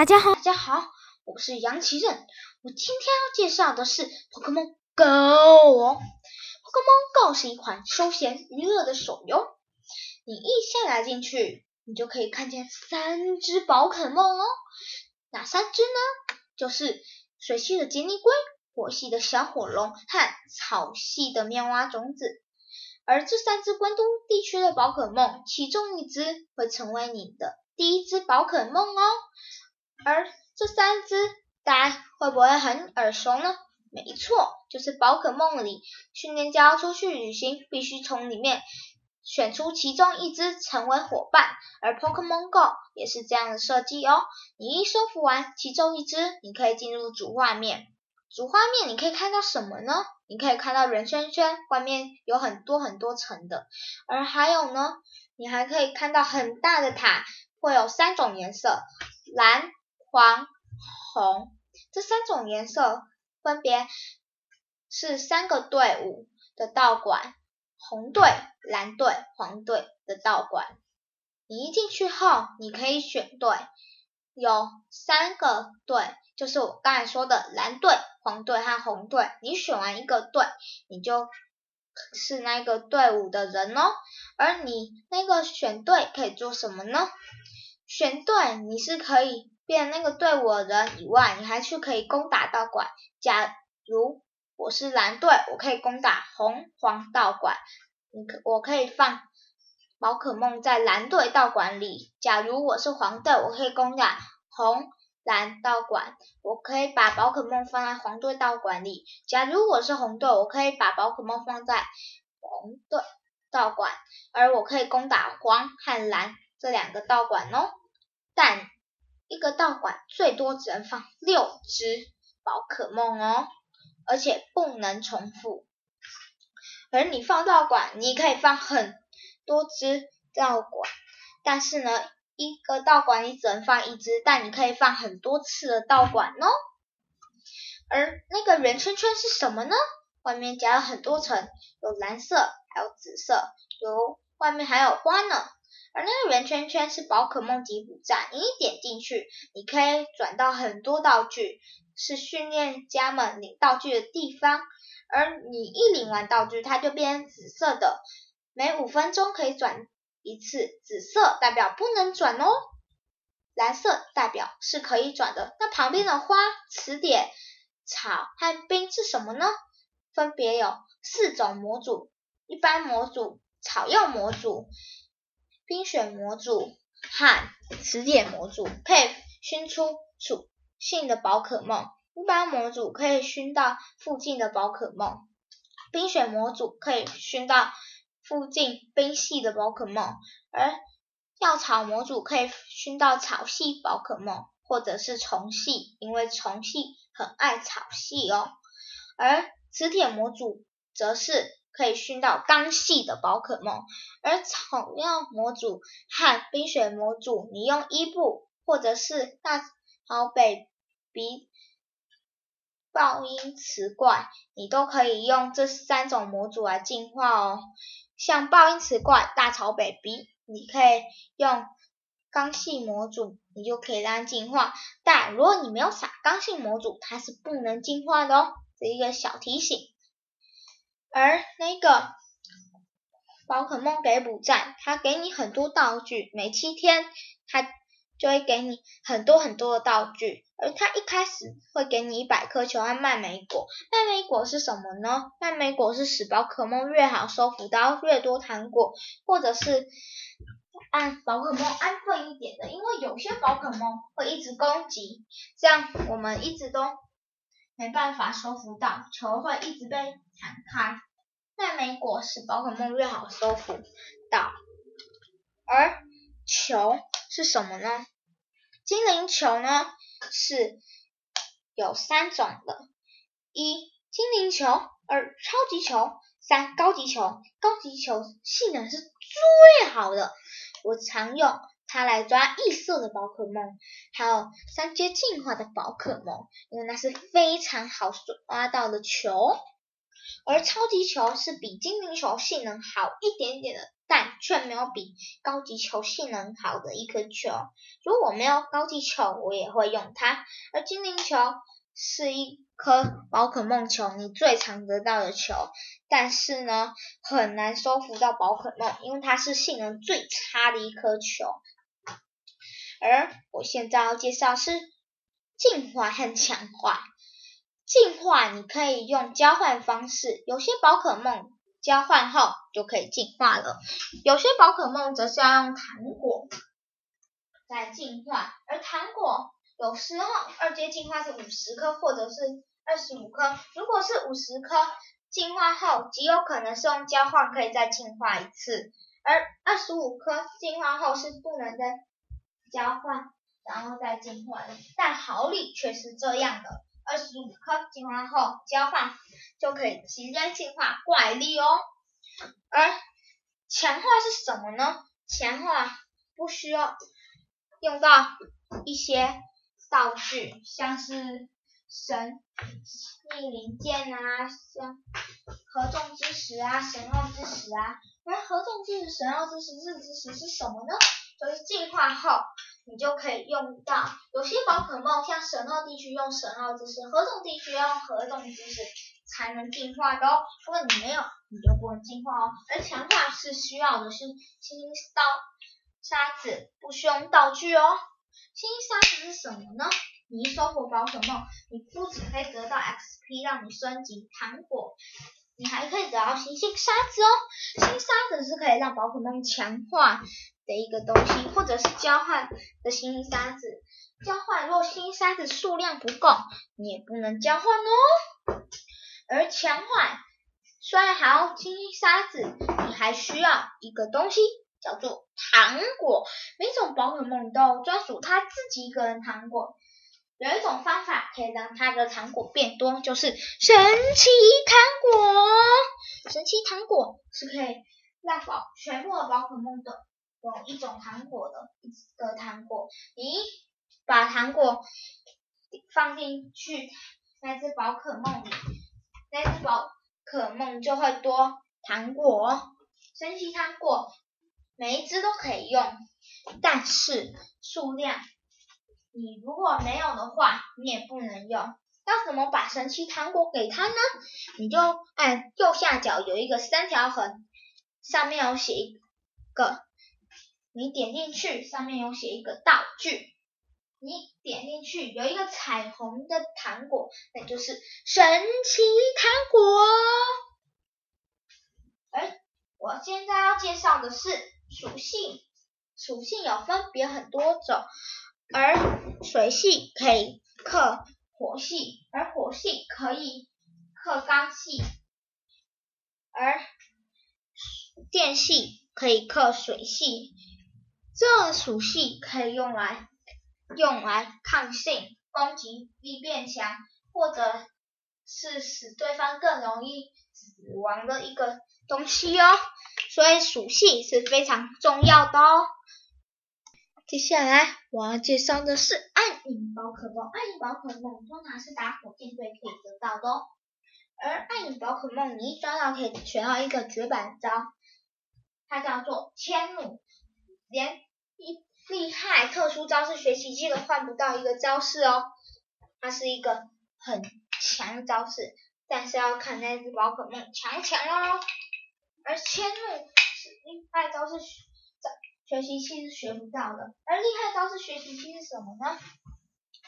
大家好，大家好，我是杨奇任。我今天要介绍的是 Pokemon Go 哦。Pokemon Go 是一款休闲娱乐的手游。你一下载进去，你就可以看见三只宝可梦哦。哪三只呢？就是水系的杰尼龟、火系的小火龙和草系的妙蛙种子。而这三只关东地区的宝可梦，其中一只会成为你的第一只宝可梦哦。而这三只，大家会不会很耳熟呢？没错，就是宝可梦里训练家出去旅行，必须从里面选出其中一只成为伙伴。而 Pokemon Go 也是这样的设计哦。你一收服完其中一只，你可以进入主画面。主画面你可以看到什么呢？你可以看到圆圈圈，外面有很多很多层的。而还有呢，你还可以看到很大的塔，会有三种颜色：蓝、黄、红。这三种颜色分别是三个队伍的道馆：红队、蓝队、黄队的道馆。你一进去后，你可以选队，有三个队，就是我刚才说的蓝队。黄队和红队，你选完一个队，你就是那个队伍的人哦。而你那个选队可以做什么呢？选队你是可以变那个队伍的人以外，你还去可以攻打道馆。假如我是蓝队，我可以攻打红黄道馆。你可我可以放宝可梦在蓝队道馆里。假如我是黄队，我可以攻打红。蓝道馆，我可以把宝可梦放在黄队道馆里。假如我是红队，我可以把宝可梦放在红队道馆，而我可以攻打黄和蓝这两个道馆哦。但一个道馆最多只能放六只宝可梦哦，而且不能重复。而你放道馆，你可以放很多只道馆，但是呢？一个道馆你只能放一只，但你可以放很多次的道馆哦。而那个圆圈圈是什么呢？外面夹了很多层，有蓝色，还有紫色，有外面还有花呢。而那个圆圈圈是宝可梦吉普站，你一点进去，你可以转到很多道具，是训练家们领道具的地方。而你一领完道具，它就变成紫色的，每五分钟可以转。一次，紫色代表不能转哦，蓝色代表是可以转的。那旁边的花、词典、草和冰是什么呢？分别有四种模组：一般模组、草药模组、冰雪模组和磁铁模组，可以熏出属性的宝可梦。一般模组可以熏到附近的宝可梦，冰雪模组可以熏到。附近冰系的宝可梦，而药草模组可以熏到草系宝可梦，或者是虫系，因为虫系很爱草系哦。而磁铁模组则是可以训到钢系的宝可梦，而草药模组和冰雪模组，你用伊布或者是大草北鼻爆音磁怪，你都可以用这三种模组来进化哦。像爆音磁怪、大草北鼻，你可以用刚性模组，你就可以让它进化。但如果你没有撒刚性模组，它是不能进化的哦，这一个小提醒。而那个宝可梦给补站，它给你很多道具，每七天它就会给你很多很多的道具。而它一开始会给你一百颗球和蔓莓果，蔓莓果是什么呢？蔓莓果是使宝可梦越好收服到越多糖果，或者是按宝可梦安分一点的，因为有些宝可梦会一直攻击，这样我们一直都没办法收服到球，会一直被弹开。蔓莓果使宝可梦越好收服到，而球是什么呢？精灵球呢？是有三种的：一精灵球，二超级球，三高级球。高级球性能是最好的，我常用它来抓异色的宝可梦，还有三阶进化的宝可梦，因为那是非常好抓到的球。而超级球是比精灵球性能好一点点的，但却没有比高级球性能好的一颗球。如果没有高级球，我也会用它。而精灵球是一颗宝可梦球，你最常得到的球，但是呢，很难收服到宝可梦，因为它是性能最差的一颗球。而我现在要介绍是进化和强化。进化你可以用交换方式，有些宝可梦交换后就可以进化了，有些宝可梦则是要用糖果来进化，而糖果有时候二阶进化是五十颗或者是二十五颗，如果是五十颗进化后，极有可能是用交换可以再进化一次，而二十五颗进化后是不能再交换然后再进化，但好礼却是这样的。二十五颗进化后交换就可以直接进化怪力哦。而强化是什么呢？强化不需要用到一些道具，像是神秘零件啊，像合众之石啊、神奥之石啊。而合众之石、神奥之石、日之石是什么呢？就是进化后。你就可以用到，有些宝可梦像神奥地区用神奥知识，合种地区要用合种知识才能进化的哦。如果你没有，你就不能进化哦。而强化是需要的是星星刀沙子，不需要道具哦。星星沙子是什么呢？你一收服宝可梦，你不只可以得到 XP 让你升级糖果，你还可以得到星星沙子哦。星星沙子是可以让宝可梦强化。的一个东西，或者是交换的新沙子，交换若新沙子数量不够，你也不能交换哦。而强化虽然还要星星沙子，你还需要一个东西叫做糖果。每种宝可梦都专属它自己一个人糖果，有一种方法可以让它的糖果变多，就是神奇糖果。神奇糖果是可以让宝全部的宝可梦的。有一种糖果的一个糖果，咦把糖果放进去那只宝可梦里，那只宝可梦就会多糖果。神奇糖果每一只都可以用，但是数量你如果没有的话，你也不能用。要怎么把神奇糖果给他呢？你就按右下角有一个三条横，上面有写一个。你点进去，上面有写一个道具。你点进去，有一个彩虹的糖果，那就是神奇糖果。而我现在要介绍的是属性，属性有分别很多种，而水系可以克火系，而火系可以克钢系，而电系可以克水系。这属性可以用来用来抗性、攻击力变强，或者是使对方更容易死亡的一个东西哦。所以属性是非常重要的哦。接下来我要介绍的是暗影宝可梦。暗影宝可梦通常是打火箭队可以得到的哦。而暗影宝可梦你一抓到可以学到一个绝版招，它叫做迁怒，连。一厉害，特殊招式学习机都换不到一个招式哦，它是一个很强的招式，但是要看那只宝可梦强不强哦。而迁怒是厉害招式学习器是学不到的，而厉害招式学习器是什么呢？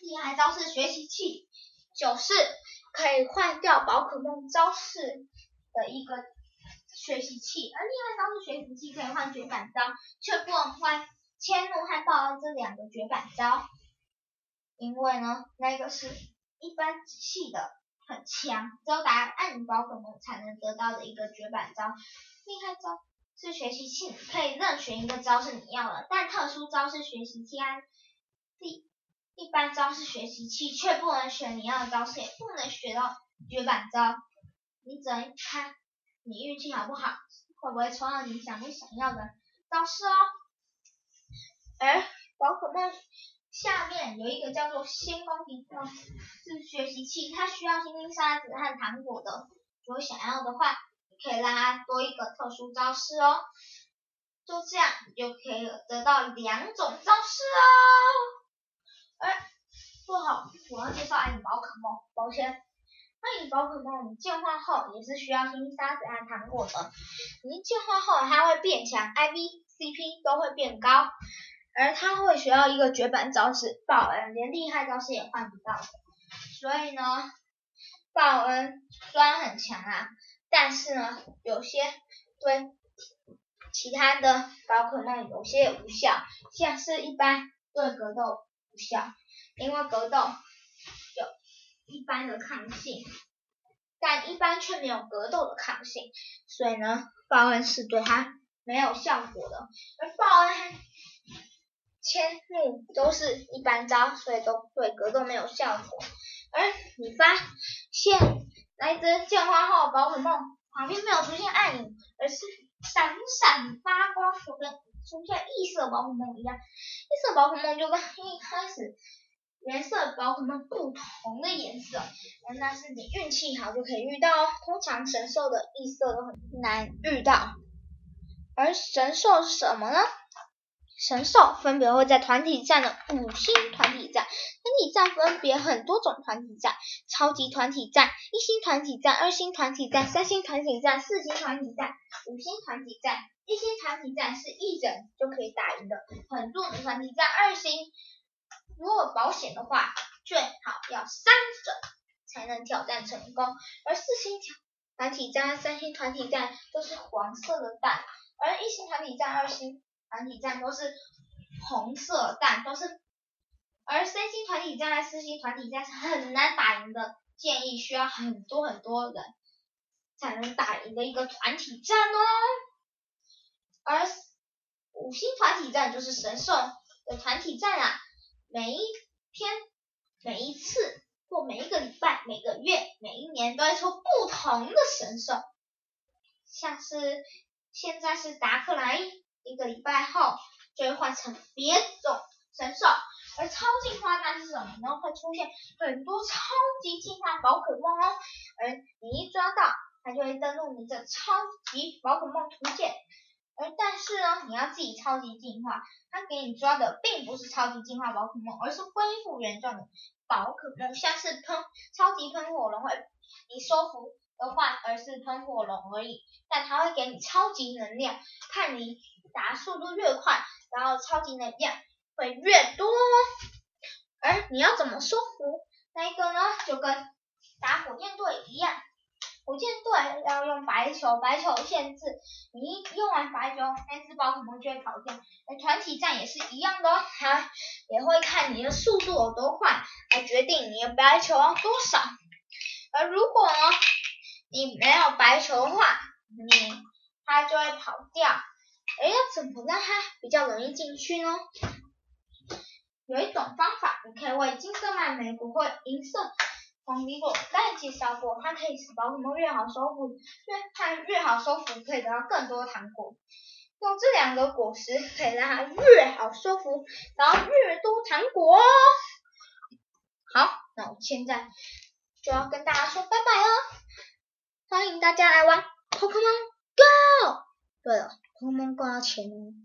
厉害招式学习器就是可以换掉宝可梦招式的一个学习器，而厉害招式学习器可以换绝版招，却不能换。迁怒和报恩这两个绝版招，因为呢，那个是一般系的很强，只有打暗影宝可梦才能得到的一个绝版招。厉害招是学习器，可以任选一个招是你要的，但特殊招是学习器，第一般招是学习器，却不能选你要的招式，也不能学到绝版招。你只能看你运气好不好，会不会抽到你想不想要的招式哦。而宝可梦下面有一个叫做先攻敌招是学习器，它需要星星沙子和糖果的如果想要的话，你可以让它多一个特殊招式哦。就这样，你就可以得到两种招式哦。哎，不好，我要介绍爱你宝可梦，抱歉。爱你宝可梦，你进化后也是需要星星沙子和糖果的。你进化后，它会变强，IV、CP 都会变高，而他会学到一个绝版招式报恩，连厉害招式也换不到。所以呢，报恩虽然很强啊，但是呢，有些对其他的宝可梦有些无效，像是一般对格斗无效，因为格斗有一般的抗性，但一般却没有格斗的抗性，所以呢，报恩是对它没有效果的。而报恩千木都是一般招，所以都对格斗没有效果。而你发现来只剑花号宝可梦旁边没有出现暗影，而是闪闪发光，就跟出现异色宝可梦一样。异色宝可梦就跟一开始原色宝可梦不同的颜色，那是你运气好就可以遇到哦。通常神兽的异色都很难遇到，而神兽是什么呢？神兽分别会在团体战的五星团体战，团体战分别很多种团体战，超级团体战、一星团体战、二星团体战、三星团体战、四星团体战、五星团体战。一星团体战是一人就可以打赢的，很弱的团体战二星，如果保险的话，最好要三人才能挑战成功。而四星团体战、三星团体战都是黄色的蛋，而一星团体战、二星。团体战都是红色但，都是，而三星团体战和四星团体战是很难打赢的，建议需要很多很多人才能打赢的一个团体战哦。而五星团体战就是神兽的团体战啊，每一天、每一次或每一个礼拜、每个月、每一年都会出不同的神兽，像是现在是达克莱。一个礼拜后就会换成别种神兽，而超进化蛋是什么呢？会出现很多超级进化宝可梦哦，而你一抓到，它就会登录你的超级宝可梦图鉴。而但是呢，你要自己超级进化，它给你抓的并不是超级进化宝可梦，而是恢复原状的宝可梦，像是喷超级喷火龙会，你收服的话，而是喷火龙而已，但它会给你超级能量，看你。打速度越快，然后超级能量会越多。而你要怎么收服那一个呢？就跟打火箭队一样，火箭队要用白球，白球限制，你用完白球，那只宝可梦就会跑掉。而团体战也是一样的哦，它也会看你的速度有多快来决定你的白球要多少。而如果呢，你没有白球的话，你它就会跑掉。哎，要怎么让它比较容易进去呢？有一种方法，你可以喂金色蔓莓果或银色黄梨果。刚才介绍过，它可以使宝可梦越好收服，越它越好收服，可以得到更多糖果。用这两个果实，可以让它越好收服，然后越多糖果。好，那我现在就要跟大家说拜拜了。欢迎大家来玩 Pokemon Go。对了。通通挂钱。